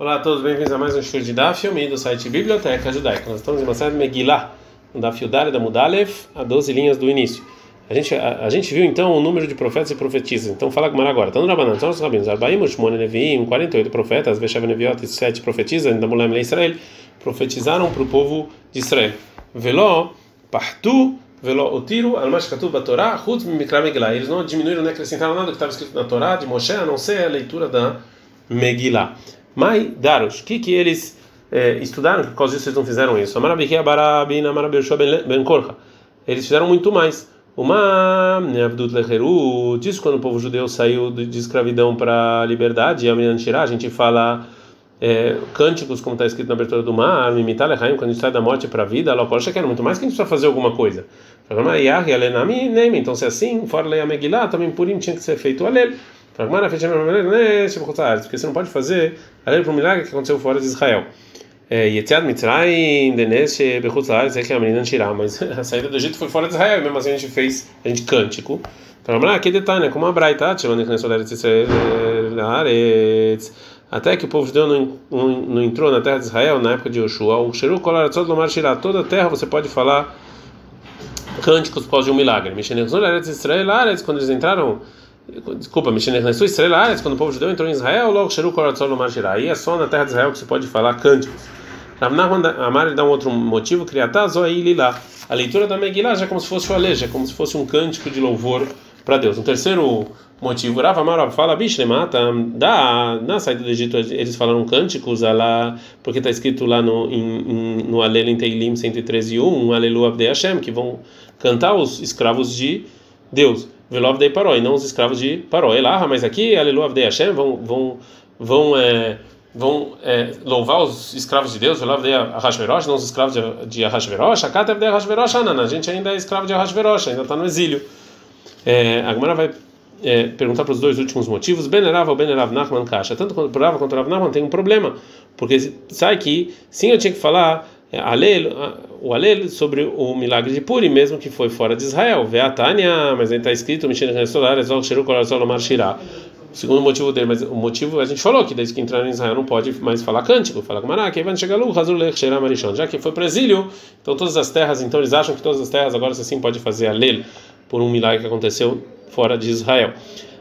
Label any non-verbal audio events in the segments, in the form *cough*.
Olá a todos, bem-vindos a mais um show de Daf Yomi do site Biblioteca Judaica. Nós estamos em uma de Megillah, no Daf Yudare da Mudalev, a 12 linhas do início. A gente, a, a, gente viu então o número de profetas e profetisas. Então fala com agora. No Rabanan, são os rabinos. Arbaim, Ushmone, Neviim, 48 profetas, Veshav, Neviot e 7 profetisas, da Mulem, Israel, profetizaram para o povo de Israel. Veló, Partu, Veló, Otiro, Almashkatu, Batorá, Hutz, Mikra, Megillah. Eles não diminuíram, nem acrescentaram nada que estava escrito na Torá de Moshe, a não ser a leitura da Megillah. Mai Daros, o que que eles é, estudaram? Por causa disso eles não fizeram isso. Amarabikia Barabin Amarabirshua Ben Korcha. Eles fizeram muito mais. Uma Abdut Leheru, diz quando o povo judeu saiu de escravidão para a liberdade, a gente fala é, cânticos, como está escrito na abertura do mar, imitar Lehaim, quando a gente sai da morte para a vida, ela era muito mais que a gente precisa fazer alguma coisa. Então, se é assim, fora Leia Megillah, também por tinha que ser feito o Alel. Porque você não pode fazer além para um milagre que aconteceu fora de Israel. Laaretz, é que a tirar, mas *laughs* a saída do Egito foi fora de Israel, mesmo assim a gente fez, a gente cântico. Que detalhe, né? Como a até que o povo judeu não, não, não entrou na terra de Israel na época de Yoshua, o Sheru Kolaratzot Lomar Shirah, toda a terra você pode falar cânticos por causa de um milagre. Quando eles entraram Desculpa, Mishneh Israel Ares, quando o povo judeu entrou em Israel, logo Sheru Koratzol no Marshirah. Aí é só na terra de Israel que você pode falar cânticos. Amar dá um outro motivo, Kriatá Zoai Lilá. A leitura da Megillah já é como se fosse o Aleja, como se fosse um cântico de louvor para Deus. Um terceiro motivo, Rav Amar fala, mata, dá, na saída do Egito eles falaram cânticos, lá, porque está escrito lá no, no Alel em Teilim 113 1, Alelu Hashem, que vão cantar os escravos de Deus. Velov de Paró, não os escravos de Paró. Elaha, mas aqui, Aleluia de Hashem, vão, vão, vão, é, vão é, louvar os escravos de Deus, Velov de Ahashverosh, não os escravos de, de Ahashverosh. Akatev de Ahashverosh, Anana, a gente ainda é escravo de Ahashverosh, ainda está no exílio. É, a Gemara vai é, perguntar para os dois últimos motivos. Benerav ou Benerav Nachman Kasha. Tanto para Rav quanto Rav Nachman tem um problema, porque sai que sim eu tinha que falar Alel, o Alel sobre o milagre de Puri, mesmo que foi fora de Israel. Veatania, mas aí está escrito, o segundo motivo dele, mas o motivo a gente falou que desde que entraram em Israel não pode mais falar cântico, fala com que vai chegar já que foi para exílio, então todas as terras, então eles acham que todas as terras agora você sim pode fazer Alel por um milagre que aconteceu fora de Israel.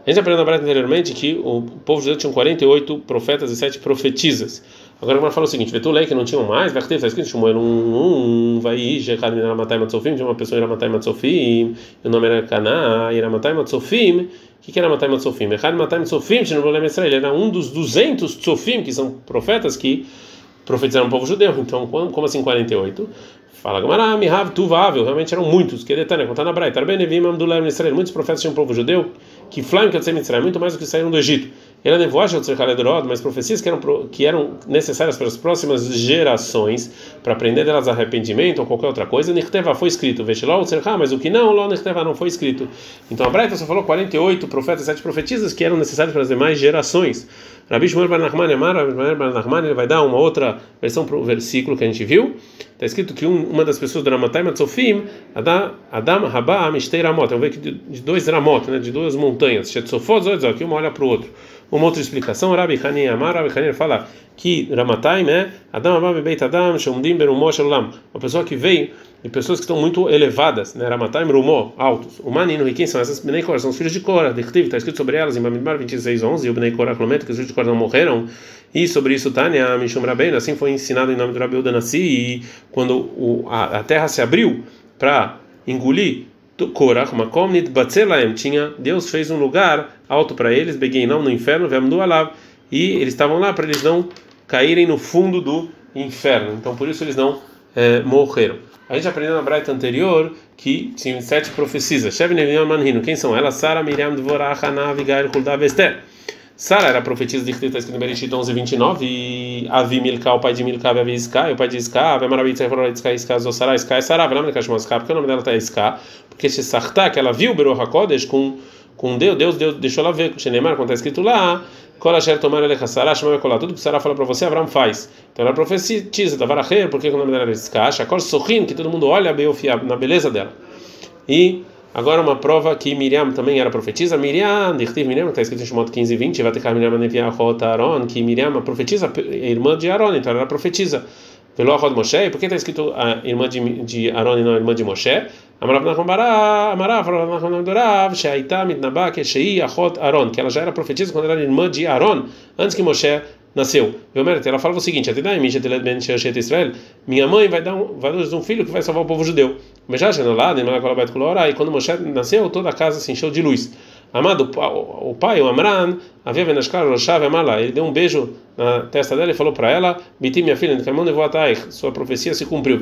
A gente aprendeu anteriormente que o povo judeu tinha 48 profetas e 7 profetisas. Agora o fala o seguinte: Vetulei que não tinham mais, vai ter, está escrito Shmuel um, um, vai ir, Jekad Minaramatai Matzofim, tinha uma pessoa em Ramatai Matzofim, o nome era Caná, Iramatai Matzofim. O que, que era Matai Matzofim? Echad Matai Matzofim, tinha no problema Israel, era um dos 200 Tzofim, que são profetas que profetizaram o povo judeu. *laughs* Então, como assim 48? Fala Gamara, Mihav, Tuvável, realmente eram muitos. Que detalhe, contar na Braita, Arbenevim, Amdulah, Israel, muitos profetas tinham um povo judeu que flaim que Israel, muito mais do que saíram do Egito. Era nevoagem de mas profecias que eram, que eram necessárias para as próximas gerações, para aprender delas arrependimento ou qualquer outra coisa. Nichteva foi escrito, mas o que não, Ló Nichteva não foi escrito. Então a Braita só falou 48 profetas, 7 profetisas que eram necessárias para as demais gerações. Rabi Shmuel Bar Nachman Emar, Bar Nachman, ele vai dar uma outra versão para o versículo que a gente viu. Está escrito que um, uma das pessoas do Ramatai Matzofim, Adam, Adam Rabá Mishtei Ramot, vamos ver que de dois Ramot, né, de duas montanhas, Shetzofot, Zoidzó, que uma olha para o outro. Uma outra explicação, Rabi Hani Amar, Rabi Hani fala que Ramatai é Adam Abba Beit Adam, Shomdim Berumo Shelulam, uma pessoa que veio de pessoas que estão muito elevadas, né? Ramatai Rumó, altos. O Manino e quem são essas Bnei Korah? São os filhos de Korah. Está escrito sobre elas em Bamidbar 26, 11. E o Bnei Korah comenta que os filhos de Korah não morreram. E sobre isso, Tânia, Mishum Rabbein, assim foi ensinado em nome do Rabi Udanassi. E quando o, a, a terra se abriu para engolir Korah, Makom Nitbatzelaem, tinha, Deus fez um lugar alto para eles, não no inferno, Vemdu Alav. E eles estavam lá para eles não caírem no fundo do inferno. Então por isso eles não é, morreram. A gente aprendeu na Braita anterior que tinha sete profecias. Quem são elas? Sara, Miriam, Dvorah, Haná, Avigail, Huldav, Esther. Sara era profetisa de que está escrito em Bereshit 11, 29. E Avi Milka, o pai de Milka, Avi Isca, o pai de Isca, Avi Marabit, Isca, Isca, Isca, Zossara, Isca, é Sara, Avram, Milka, Shmos, porque o nome dela está Isca, porque esse Sartá, que ela viu o Beruah HaKodesh com com Deus, Deus, Deus deixou ela ver, com Shenemar, quando está escrito lá, tomar ele tudo que Sarah fala para você, Abraão faz. Então ela profetiza, Tavaracher, porque o nome dela era Iskash, Akor Sohin, que todo mundo olha na beleza dela. E Agora uma prova que Miriam também era profetisa. Miriam, Dirtiv Miriam, está escrito em Shemot 15 e 20, vai ter Miriam Neviahot Aaron, que Miriam, a profetisa, irmã de Aaron, então ela era profetisa. Pelo Arod Moshe, por que está escrito a irmã de, de Aaron e não a irmã de Moshe? Amarav Nachman Bara, Amarav Nachman Dorav, Sheaita Mitnaba, Keshei Achot Aaron, que ela já era profetisa quando era irmã de Aaron, antes que Moshe nasceu. Ela falava o seguinte: Minha mãe vai dar um, vai dar um filho que vai salvar o povo judeu. E quando Moshe nasceu, toda a casa se encheu de luz. Amado, o pai, o Amran, havia Roshav, Amala, ele deu um beijo na testa dela e falou para ela: Biti, minha filha, sua profecia se cumpriu.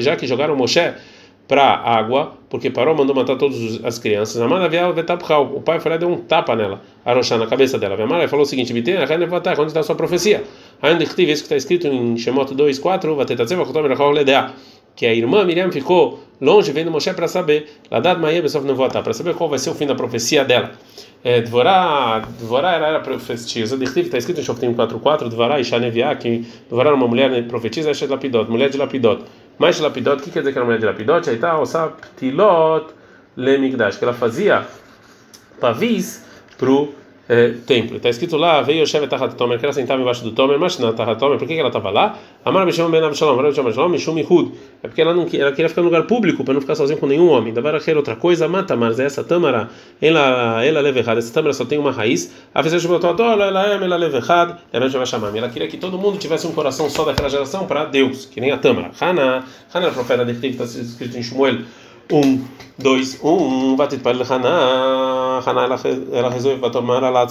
Já que jogaram Moshe para água, porque parou, mandou matar todas as crianças. Amada o pai foi lá deu um tapa nela, Aroshá, na cabeça dela. Amara falou o seguinte: Biti, onde está a sua profecia? Ainda que isso que está escrito em Shemot 2, 4, que a irmã Miriam ficou longe vendo Moshe para saber, Ladad Maia não votar, para saber qual vai ser o fim da profecia dela. É, Dvorá, Dvorá era, era profetisa, está escrito em Shoftim 4.4, Dvorá e Shaneviá, que Dvorá era uma mulher né, profetisa, de Lapidot, mulher de Lapidot. Mais Lapidot, o que quer dizer que era mulher de Lapidot? Aí tá, Osap Tilot Lemigdash, que ela fazia pavis pro é, templo. Está escrito lá, veio Yoshevet Tachat Tomer, que ela sentava embaixo do Tomer, mas na Tachat Tomer, por que, que ela estava lá? Amar Bishom Ben Avshalom, Amar Avshalom, Mishum Ihud. É porque ela, não, ela queria ficar no lugar público, para não ficar sozinha com nenhum homem. Davar aquela outra coisa, mata, mas essa Tamara, ela, ela leva errado. Essa Tamara só tem uma raiz. A vez ela ela ela leva errado, ela vai chamar. Ela queria que todo mundo tivesse um coração só daquela geração para Deus, que nem a Tamara. Hana, a profeta de está escrito em Shmuel um, dois, um, então ela, ela tomar Ramakarni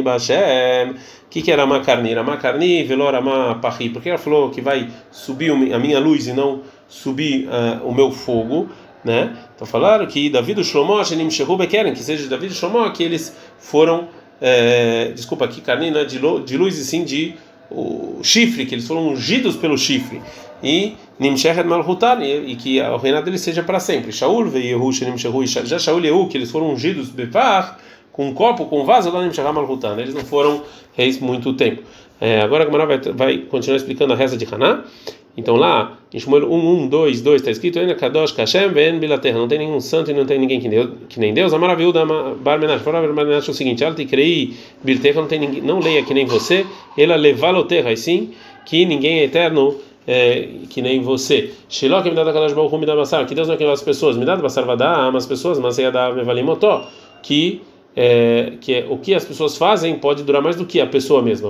O que, que é era Makarni? Ramakarni, Velorama Porque ela falou que vai subir a minha luz e não subir uh, o meu fogo. Né? Então falaram que Davi do Shlomo, Shenim que seja Davi do Shlomo, que eles foram, é, desculpa, aqui carne né, de, de luz e sim de o chifre, que eles foram ungidos pelo chifre. E Nimshechet Malhutan, e que o reinado dele seja para sempre. Shaul veio Nimshehu, já Shaul e Yehu, que eles foram ungidos Bepar, com um copo, com um vaso, lá Nimshechet Malhutan. Eles não foram reis muito tempo. É, agora a Gamara vai, vai continuar explicando a reza de Haná. Então lá, em Shmuel 1, 1, 2, 2, está escrito: Ena Kadosh Kashem Ben Bilaterra. Não tem nenhum santo e não tem ninguém que, Deus, que nem Deus. A maravilha da Barmenash. Fora Barmenash é o seguinte: te crei, Bilterra, não, tem ninguém, não leia que nem você. Ela levaloterra, e sim, que ninguém é eterno é, que nem você. Shilok me dá Kadosh Baruch me dá basar, que Deus não é quem as pessoas, me dá basar vai dar as pessoas, mas ia dar mevalimotó, que é, que é, o que as pessoas fazem pode durar mais do que a pessoa mesma.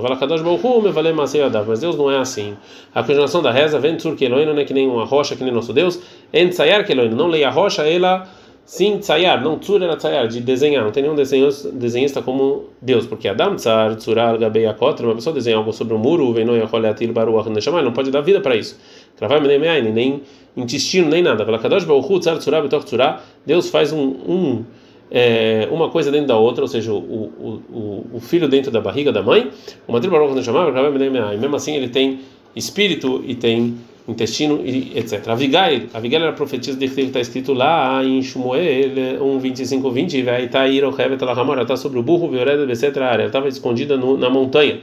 Mas Deus não é assim. A continuação da reza vem que não é que nem uma rocha que nem nosso Deus, en tsayar que não leia a rocha, ela Sim, tsayar, não tsur era tsayar, de desenhar. Não tem nenhum desenhista como Deus, porque Adam tsar, tsurar, gabei akotra, uma pessoa desenha algo sobre o muro, venoi acholeatil baruach neshamai, não pode dar vida para isso. Kravai menemeain, nem intestino, nem nada. Pela kadosh baruchu, tsar, tsurar, betoch tsurar, Deus faz um, um é, uma coisa dentro da outra, ou seja, o, o, o, o filho dentro da barriga da mãe, o matriz baruch neshamai, kravai menemeain. Mesmo assim, ele tem espírito e tem intestino e etc. Avigail, Avigail era profetisa de que está escrito lá em Shmuel 1, 25, 20, vai estar ir o Hevet ela está sobre o burro, Vioreda, etc. Ela estava escondida no, na montanha.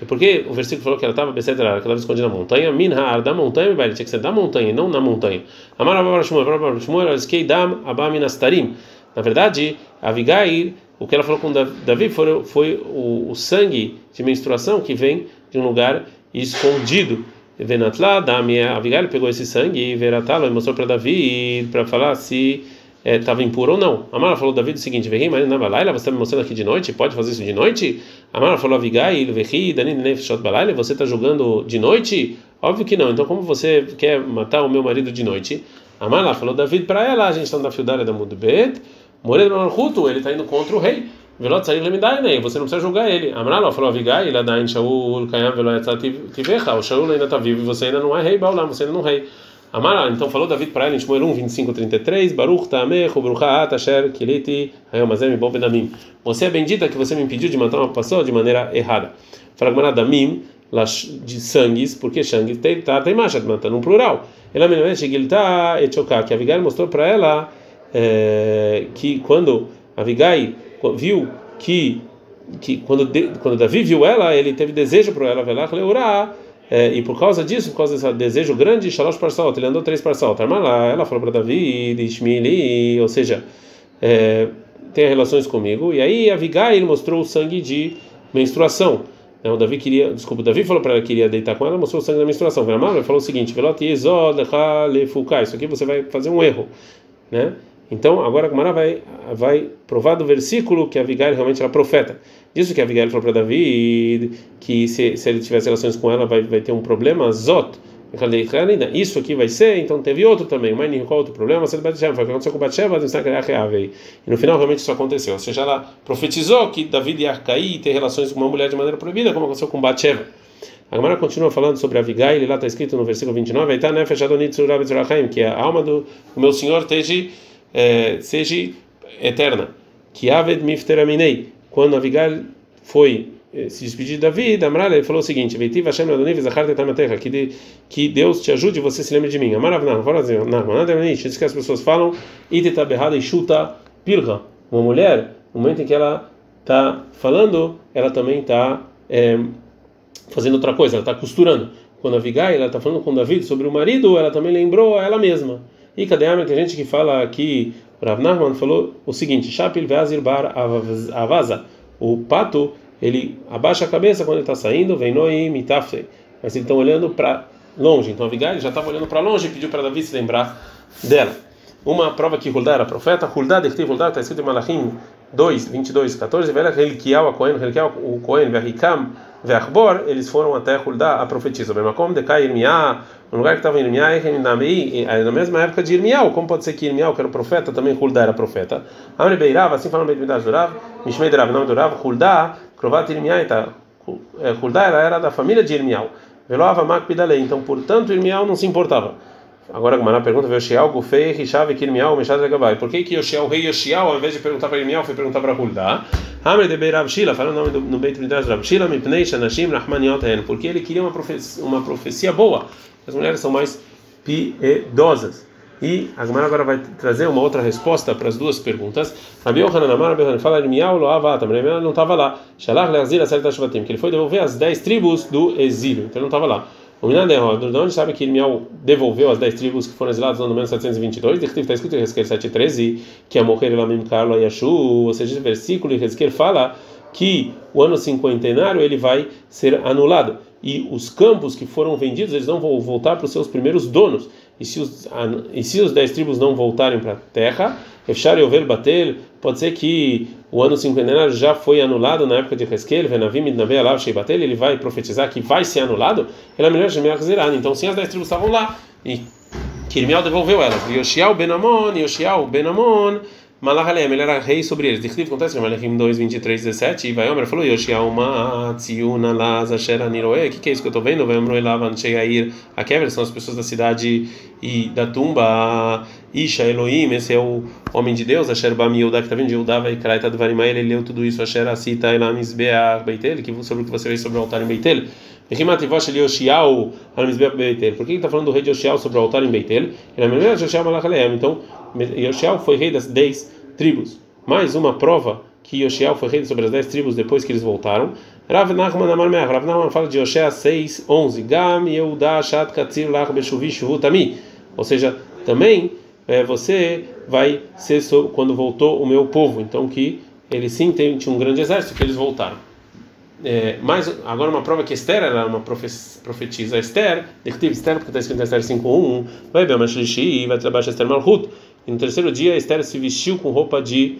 E por que o versículo falou que ela estava etc. ela estava escondida na montanha? Minhar, da montanha, vai, tinha que ser da montanha, não na montanha. Amar Abba Shmuel, Shmuel, Dam, Abba Minastarim. Na verdade, Avigail, o que ela falou com Davi foi, foi o, o sangue de menstruação que vem de um lugar escondido. Venatla, Dami, Abigail pegou esse sangue e Veratalo mostrou para Davi para falar se estava é, impuro ou não. Amara falou Davi o seguinte: Vehi, mas na balaila, você está me mostrando aqui de noite? Pode fazer isso de noite? Amara falou Abigail, Vehi, Danin Nefshot balaila, você está jogando de noite? Óbvio que não. Então, como você quer matar o meu marido de noite? Amara falou Davi para ela: a gente está na fiudária da Mudbet, Moreira Ruto, ele está indo contra o rei. Velot sair lemidai nem, você não precisa julgar ele. Amralo falou Avigai, ele adain Shaul kayam velot tivecha, o Shaul ainda está vivo e você ainda não é rei, Baulam, você ainda não é rei. Amara, então falou David para ele em Shmuel 1, 25, 33, Baruch Tamech, Ubruchat, Asher, Kiliti, Hayomazem, Bom Benamim. Você é bendita que você me impediu de matar uma pessoa de maneira errada. Fala Damim, de sangues, porque sangue tá, tem macha, matando no plural. Ela me lembra ele está que Avigai mostrou para ela é, que quando Avigai viu que que quando quando Davi viu ela, ele teve desejo por ela, velar leurá, É, e por causa disso, por causa desse desejo grande, Shalosh Parsot, ele andou três Parsot. Armalá, ela falou para Davi, Ishmili, ou seja, é, tenha relações comigo. E aí Avigai ele mostrou o sangue de menstruação. É, o Davi queria, desculpa, Davi falou para ela que queria deitar com ela, mostrou o sangue da menstruação. Ele falou o seguinte: Isso aqui você vai fazer um erro, né? Então, agora a Gemara vai, vai provar do versículo que Abigail realmente era profeta. Disso que Abigail falou para Davi que se, se ele tivesse relações com ela vai, vai ter um problema. Zot. Isso aqui vai ser, então teve outro também. Mas qual outro problema? Foi o que aconteceu com Batsheva, e no final realmente isso aconteceu. Ou seja, ela profetizou que Davi ia cair e ter relações com uma mulher de maneira proibida, como aconteceu com Batsheva. A Gemara continua falando sobre Abigail, lá está escrito no versículo 29, aí está Nefesh Adonit que a alma do meu Senhor esteja é, seja eterna. Que Aved Mifteraminei, quando Avigal foi eh, se despedir de Davi, Amrala, ele falou o seguinte: Zachar Tetamaterra, que que Deus te ajude e você se lembre de mim. Amarav não, fala assim, diz que as pessoas falam, e chuta pilra. Uma mulher, no momento em que ela está falando, ela também está é, fazendo outra coisa, ela está costurando. Quando a Avigai, ela está falando com Davi sobre o marido, ela também lembrou a ela mesma. E a tem gente que fala aqui, Rav Nachman falou o seguinte: Shapil ve'azir bar avaza. O pato, ele abaixa a cabeça quando ele está saindo, vem noi mitafte. Mas eles estão olhando para longe. Então Abigail já estava olhando para longe e pediu para Davi se lembrar dela. Uma prova que Huldá era profeta, Huldá, Dechtiv Huldá, está escrito em Malachim 2, 22, 14, Velha Helkiel, a Cohen, Helkiel, o Cohen, Verrikam, Verchbor, eles foram até Huldá a profetisa. Bemakom, Dekai, Irmiá, no lugar que estava Irmiá, na mesma época de Irmiá, como pode ser que Irmiá, que era profeta, também Huldá era profeta. Amre Beirav, assim falando Beit Midrash Durav, Mishmei Durav, nome Durav, Huldá, Krovat Irmiá, tá, Huldá era da família de Irmiá. Veloava Makpidalei, então, portanto, Irmiá não se importava. Agora a pergunta veio Yoshiao, Gufei, Rishav, Kirmial, Meshad Regabai. Por que que Yoshiao, o rei Yoshiao, ao invés de perguntar para Irmial, foi perguntar para Huldá? Hamre de Beirav Shila, fala o nome do, no Beit Midrash Rav Shila, Mipnei, Shanashim, Rahmaniot porque ele queria uma profecia, uma profecia boa. As mulheres são mais piedosas. E a Gemara agora vai trazer uma outra resposta para as duas perguntas. Rabi Yohanan Amar, Rabi Yohanan fala, Irmial lo avata, mas não estava lá. Shalach leazir a que ele foi devolver as dez tribos do exílio, então ele não estava lá. O Minadeh, de onde sabe que Irmial devolveu as 10 tribos que foram exiladas no ano 722? Está escrito em Ezequiel 7,13 que a morrer Elamim Carlo Yashu, ou seja, esse versículo em Ezequiel fala que o ano cinquentenário ele vai ser anulado e os campos que foram vendidos eles não vão voltar para os seus primeiros donos. E se os, e se os dez tribos não voltarem para a terra, Efshar Yovel Batel, pode ser que o ano cinquentenário já foi anulado na época de Hezkel, Venavim Midnavei Alav Sheibatel, ele vai profetizar que vai ser anulado, é melhor de Então, sim, as dez tribos estavam lá, e Kirmial devolveu elas. Yoshiao Benamon, Yoshiao Benamon, Malahalem, ele era rei sobre eles. Dichtiv acontece em Malachim 2, 23, 17. E Vaiomer falou: Yoshiao Ma, Tziuna, Laz, Asher, Aniroe. O que, é isso que eu estou vendo? Vaiomer Elavan, Shegair, Akever, são as pessoas da cidade e da tumba. Isha, Elohim, esse é o homem de Deus. Asher Bam Yehuda, que está vindo de Yehuda, vai Kraita do Varimai. Ele leu tudo isso. Asher Asita, Elam Isbeach, Beitel, sobre o que você vê sobre o altar em Beitel. Por que está falando do rei de Yoshiao sobre o altar em Beitel? Então, Yoshiao foi rei das dez tribos. Mais uma prova que Yoshiao foi rei sobre as dez tribos depois que eles voltaram. Rav Nachman Amar Meach. Rav Nachman fala de Yoshea 6, 11. Gam Yehuda Shat Katzir Lach Beshuvi Shuvutami. Ou seja, também é, você vai ser quando voltou o meu povo. Então que ele sim tem, tinha um grande exército que eles voltaram. É, agora uma prova que Esther era uma profetisa Esther, Dictiv Esther, porque está escrito em Esther 5.1, vai bem, mas e vai trabalhar Esther Malhut. E no terceiro dia Esther se vestiu com roupa de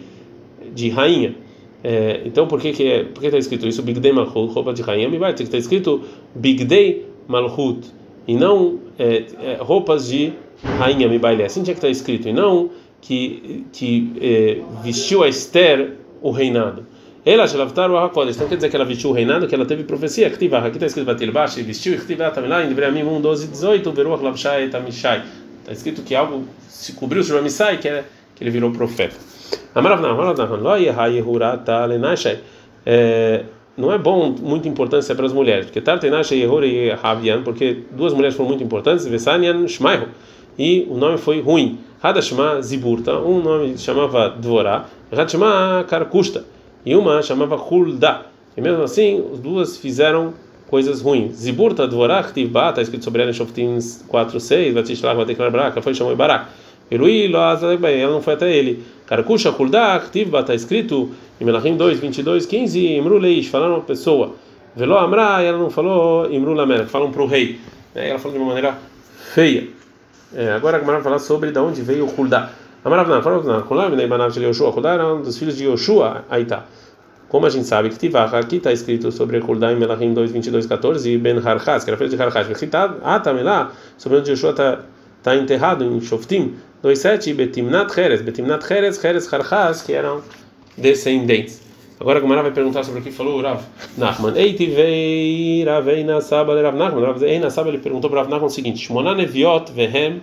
de rainha. É, então por que que é, por que está escrito isso? Big Day Malhut, roupa de rainha, me vai ter que estar escrito Big Day Malhut e não é, é, roupas de rainha me baile. Assim tinha que estar escrito e não que que é, vestiu a Esther o reinado. Ela Shelavtar o Hakodesh. Então quer dizer que ela vestiu o reinado, que ela teve profecia. Aqui está escrito Batil Bash, vestiu, e também lá em Debrei 1, 12, 18, Beruach Lavshai Tamishai. Está escrito que algo se cobriu sobre Amissai, que, é, que ele virou profeta. Amarav Nahman, Lo Yehai Yehurata Lenashai. Não é bom, muita importância para as mulheres, porque Tartenashai Yehur e Havian, porque duas mulheres foram muito importantes, Vesanian Shmaihu, e o nome foi ruim. Hadashma Ziburta, um nome chamava Dvorá, Hadashma Karkusta e uma chamava Hulda. E mesmo assim, as duas fizeram coisas ruins. Ziburta dvorach tivba, está escrito sobre ela em Shoftim 4, 6, Vatishlach, Vateklar Barak, foi chamou Barak. Lo ela não foi até ele. Karkusha kuldach tivba, está escrito em Melachim 2, 22, 15, Imru leish, falaram uma pessoa. Velo amra, ela não falou Imru lamer, falam para o rei. Ela falou de uma maneira feia. É, agora a Gemara vai falar sobre de onde veio o kuldach. Amaravna, Amaravna, Kulam, Neibanav de Yoshua, Kuldach era dos filhos de Yoshua, aí tá. Como a gente sabe que Tivach, aqui está escrito sobre em Melachim 2, 22, 14, e Ben Harchaz, que era filho de Harchaz, ah, tá, lá, sobre onde Yoshua está tá enterrado em Shoftim 2, 7, e Betimnat Heres, Betimnat Heres, Heres Harchaz, que eram descendentes. Agora a Gemara vai perguntar sobre o que falou o Rav Nachman. Ei, tivei Ravei Nasaba de Rav Nachman. Rav Ei Nasaba ele perguntou para Rav Nachman o seguinte: Shmona Neviot Vehem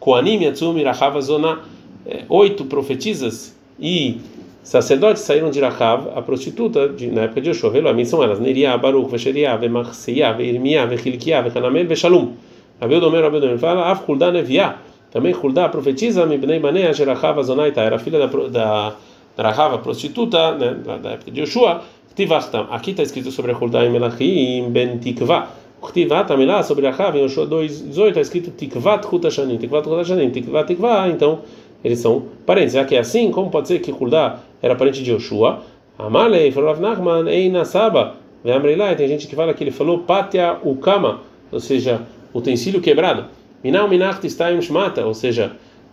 Koanim Yatsum Irachava Zona. É, oito profetisas e sacerdotes saíram de Rahav, a prostituta de, na época de Yoshua. Velo, são elas: Neria, Baruch, Vesheriah, Vemarseia, Veirmiah, Vechilkiah, Vechanamel, Veshalum. Rabi Odomer fala: Av Neviah. Também Hulda, profetiza, Mibnei Banea, Jerahav, Azonaita, era filha da, da, da a prostituta, né, da, época de Yoshua. Aqui está escrito sobre Hulda em Melachim, Ben Tikva. Ktivat, também lá sobre Rahav, em Yoshua 2, 18, está escrito Tikvat Hutashanim, Tikvat Hutashanim, Tikvat Tikva, então eles são parentes. Já que é assim, como pode ser que Hulda era parente de Yoshua? Amalei falou Rav Nachman, Ei Nasaba, tem gente que fala que ele falou Patia Ukama, ou seja, utensílio quebrado. Minau Minach Tistaim Shmata, ou seja,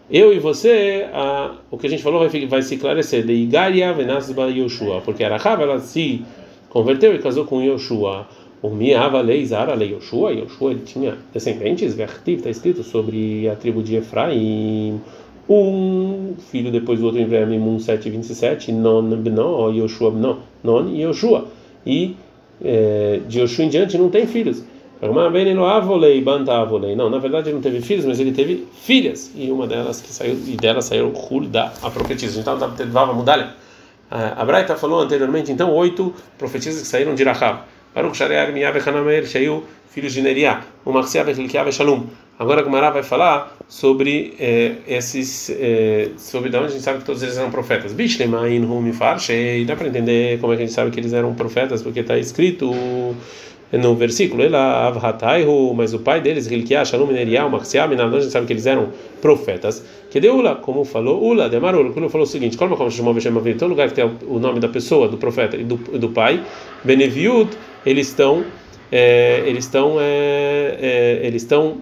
eu e você, a, o que a gente falou vai, vai se esclarecer. De Igaria Venasba Yoshua, porque a Rahav ela se converteu e casou com Yoshua. O Miava Leizara Le Yoshua, Yoshua ele tinha descendentes, está escrito sobre a tribo de Efraim um filho depois do outro em Vermim 1, 7 27, Non Bno, Yoshua Bno, Non e Yoshua. E é, de Yoshua em diante não tem filhos. Não, na verdade ele não teve filhos, mas ele teve filhas. E uma delas que saiu, e dela saiu Hulda, a profetisa. Então dava mudar. A Braita falou anteriormente, então, oito profetisas que saíram de Rahav. Baruch Sharear Miyav Hanamer Shaiu, filhos de Neriah. O Marcia Hilkiah Shalom. Agora a Gumara vai falar sobre eh, esses, eh, sobre de onde a gente sabe que todos eles eram profetas. Bishlemain Hum Farshei, dá para entender como é que a gente sabe que eles eram profetas, porque está escrito no versículo, mas o pai deles, Hilkiah, Shalom Neriah, Marciam, a gente sabe que eles eram profetas. Que deu Ula, como falou Ula, Demarul, quando falou o seguinte: como como chamou Veshem todo lugar que tem o nome da pessoa, do profeta e do, do pai, Beneviut, eles estão. É, eles estão é, é, eles estão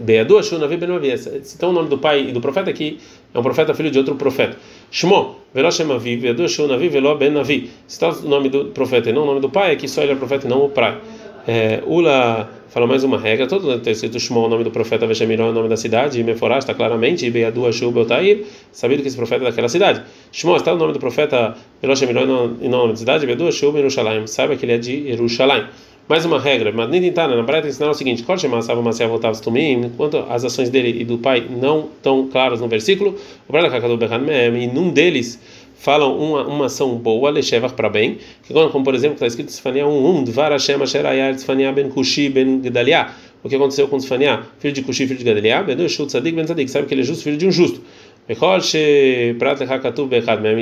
Beadu Ashunavi Ben Avi. Então o nome do pai e do profeta aqui é um profeta filho de outro profeta. Shmo, Veló Shem Avi, Beadu Ashunavi, Veló Ben Avi. Se está o nome do profeta e não o nome do pai, é que só ele é profeta e não o pai. É, Ula fala mais uma regra, todo tem escrito Shmo, o nome do profeta Veshemiró é o nome da cidade, e Meforá está claramente, e Beadu Ashu Beltair, sabido que esse profeta é daquela cidade. Shmo, está o nome do profeta Veló Shemiró e não o nome da cidade, Beadu Ashu Yerushalayim, saiba que ele é de Yerushalayim. Mais uma regra, mas nem tentar, na Breta ensinaram o seguinte: quanto as ações dele e do pai não estão claras no versículo, e num deles falam uma, uma ação boa, lechevach para bem, que como por exemplo está escrito Sfania 1, 1, Dvar Hashem Asher Ayar Sfania ben Kushi ben Gedaliah, o que aconteceu com Sfania, filho de Kushi, filho de Gedaliah, ben Shut Tzadik ben Tzadik, sabe que ele é justo, filho de um justo.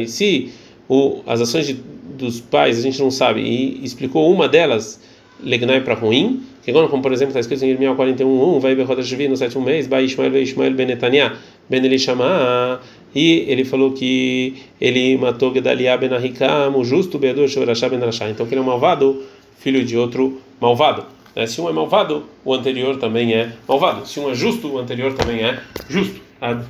Se o, as ações de, dos pais a gente não sabe, e explicou uma delas legnai para ruim, que como por exemplo está escrito em Irmial 41:1, vai Bechodesh no sétimo mês, vai Ishmael ve Ishmael ben Netanya ben Elishama, e ele falou que ele matou Gedalia ben Ahikam, o justo Beador Shorashá ben Rashá, então que ele é um malvado, filho de outro malvado. Né? Se um é malvado, o anterior também é malvado. Se um é justo, o anterior também é justo. Ad.